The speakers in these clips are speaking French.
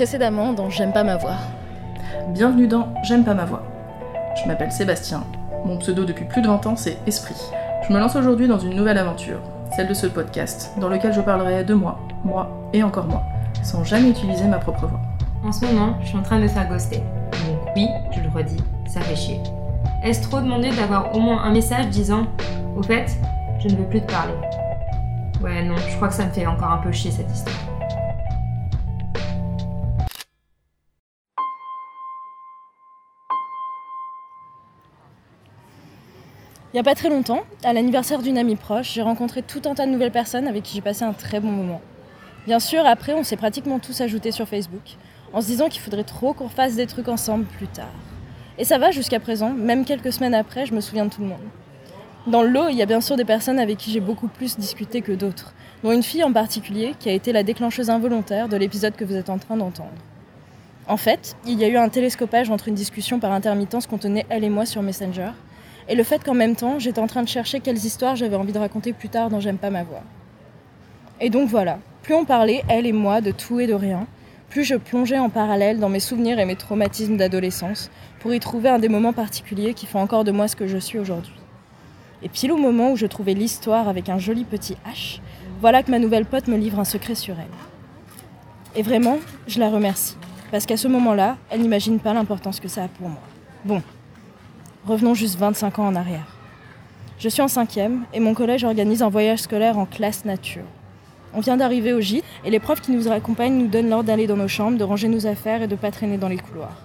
Précédemment dans J'aime pas ma voix. Bienvenue dans J'aime pas ma voix. Je m'appelle Sébastien. Mon pseudo depuis plus de 20 ans, c'est Esprit. Je me lance aujourd'hui dans une nouvelle aventure, celle de ce podcast, dans lequel je parlerai de moi, moi et encore moi, sans jamais utiliser ma propre voix. En ce moment, je suis en train de me faire ghoster. Donc oui, je le redis, ça fait chier. Est-ce trop demandé d'avoir au moins un message disant Au fait, je ne veux plus te parler? Ouais, non, je crois que ça me fait encore un peu chier cette histoire. Il n'y a pas très longtemps, à l'anniversaire d'une amie proche, j'ai rencontré tout un tas de nouvelles personnes avec qui j'ai passé un très bon moment. Bien sûr, après, on s'est pratiquement tous ajoutés sur Facebook, en se disant qu'il faudrait trop qu'on fasse des trucs ensemble plus tard. Et ça va jusqu'à présent, même quelques semaines après, je me souviens de tout le monde. Dans le lot, il y a bien sûr des personnes avec qui j'ai beaucoup plus discuté que d'autres, dont une fille en particulier qui a été la déclencheuse involontaire de l'épisode que vous êtes en train d'entendre. En fait, il y a eu un télescopage entre une discussion par intermittence qu'on tenait elle et moi sur Messenger, et le fait qu'en même temps, j'étais en train de chercher quelles histoires j'avais envie de raconter plus tard dans J'aime pas ma voix. Et donc voilà, plus on parlait, elle et moi, de tout et de rien, plus je plongeais en parallèle dans mes souvenirs et mes traumatismes d'adolescence pour y trouver un des moments particuliers qui font encore de moi ce que je suis aujourd'hui. Et pile au moment où je trouvais l'histoire avec un joli petit H, voilà que ma nouvelle pote me livre un secret sur elle. Et vraiment, je la remercie, parce qu'à ce moment-là, elle n'imagine pas l'importance que ça a pour moi. Bon, Revenons juste 25 ans en arrière. Je suis en cinquième et mon collège organise un voyage scolaire en classe nature. On vient d'arriver au gîte et les profs qui nous accompagnent nous donnent l'ordre d'aller dans nos chambres, de ranger nos affaires et de pas traîner dans les couloirs.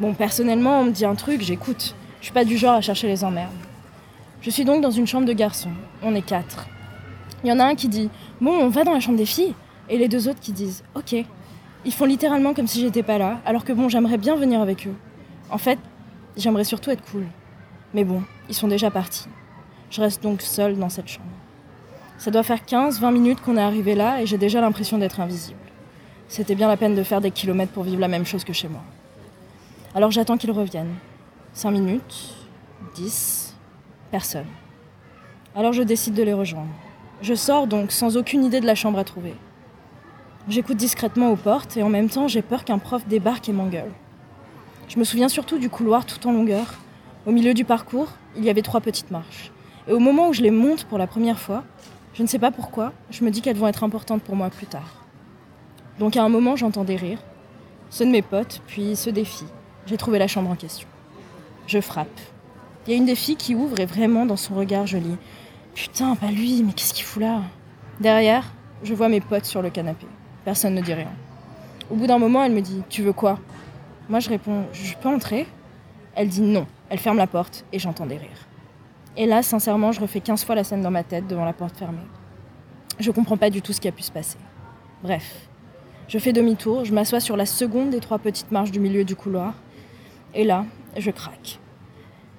Bon, personnellement, on me dit un truc, j'écoute. Je suis pas du genre à chercher les emmerdes. Je suis donc dans une chambre de garçons. On est quatre. Il y en a un qui dit Bon, on va dans la chambre des filles. Et les deux autres qui disent Ok. Ils font littéralement comme si j'étais pas là, alors que bon, j'aimerais bien venir avec eux. En fait, J'aimerais surtout être cool. Mais bon, ils sont déjà partis. Je reste donc seule dans cette chambre. Ça doit faire 15-20 minutes qu'on est arrivé là et j'ai déjà l'impression d'être invisible. C'était bien la peine de faire des kilomètres pour vivre la même chose que chez moi. Alors j'attends qu'ils reviennent. 5 minutes, 10, personne. Alors je décide de les rejoindre. Je sors donc sans aucune idée de la chambre à trouver. J'écoute discrètement aux portes et en même temps j'ai peur qu'un prof débarque et m'engueule. Je me souviens surtout du couloir tout en longueur. Au milieu du parcours, il y avait trois petites marches. Et au moment où je les monte pour la première fois, je ne sais pas pourquoi, je me dis qu'elles vont être importantes pour moi plus tard. Donc à un moment, j'entends des rires, ceux de mes potes, puis ceux des filles. J'ai trouvé la chambre en question. Je frappe. Il y a une des filles qui ouvre et vraiment dans son regard, je lis Putain, pas lui, mais qu'est-ce qu'il fout là? Derrière, je vois mes potes sur le canapé. Personne ne dit rien. Au bout d'un moment, elle me dit Tu veux quoi? Moi, je réponds Je peux entrer Elle dit non. Elle ferme la porte et j'entends des rires. Et là, sincèrement, je refais 15 fois la scène dans ma tête devant la porte fermée. Je comprends pas du tout ce qui a pu se passer. Bref, je fais demi-tour, je m'assois sur la seconde des trois petites marches du milieu du couloir. Et là, je craque.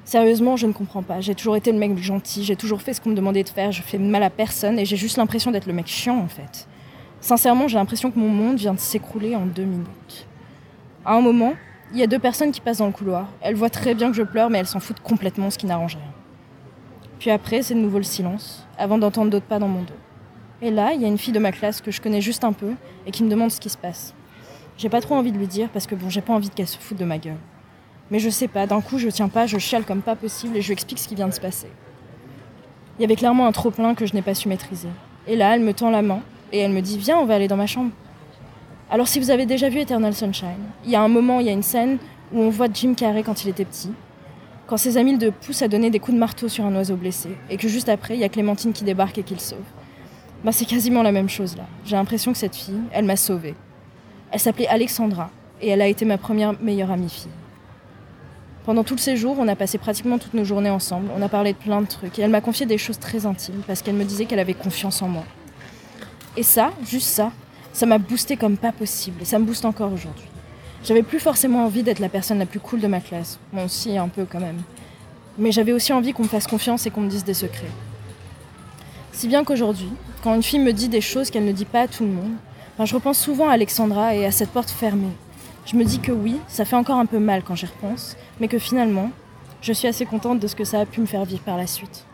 Sérieusement, je ne comprends pas. J'ai toujours été le mec gentil, j'ai toujours fait ce qu'on me demandait de faire, je fais mal à personne et j'ai juste l'impression d'être le mec chiant en fait. Sincèrement, j'ai l'impression que mon monde vient de s'écrouler en deux minutes. À un moment, il y a deux personnes qui passent dans le couloir. Elles voient très bien que je pleure, mais elles s'en foutent complètement, ce qui n'arrange rien. Puis après, c'est de nouveau le silence, avant d'entendre d'autres pas dans mon dos. Et là, il y a une fille de ma classe que je connais juste un peu et qui me demande ce qui se passe. J'ai pas trop envie de lui dire parce que bon, j'ai pas envie qu'elle se foute de ma gueule. Mais je sais pas, d'un coup, je tiens pas, je chiale comme pas possible et je lui explique ce qui vient de se passer. Il y avait clairement un trop-plein que je n'ai pas su maîtriser. Et là, elle me tend la main et elle me dit Viens, on va aller dans ma chambre. Alors si vous avez déjà vu Eternal Sunshine, il y a un moment, il y a une scène où on voit Jim Carrey quand il était petit, quand ses amis le poussent à donner des coups de marteau sur un oiseau blessé, et que juste après, il y a Clémentine qui débarque et qui le sauve. Bah, c'est quasiment la même chose là. J'ai l'impression que cette fille, elle m'a sauvée. Elle s'appelait Alexandra, et elle a été ma première meilleure amie fille. Pendant tout le séjour, on a passé pratiquement toutes nos journées ensemble, on a parlé de plein de trucs, et elle m'a confié des choses très intimes, parce qu'elle me disait qu'elle avait confiance en moi. Et ça, juste ça, ça m'a boosté comme pas possible et ça me booste encore aujourd'hui. J'avais plus forcément envie d'être la personne la plus cool de ma classe. Bon, si, un peu quand même. Mais j'avais aussi envie qu'on me fasse confiance et qu'on me dise des secrets. Si bien qu'aujourd'hui, quand une fille me dit des choses qu'elle ne dit pas à tout le monde, ben, je repense souvent à Alexandra et à cette porte fermée. Je me dis que oui, ça fait encore un peu mal quand j'y repense, mais que finalement, je suis assez contente de ce que ça a pu me faire vivre par la suite.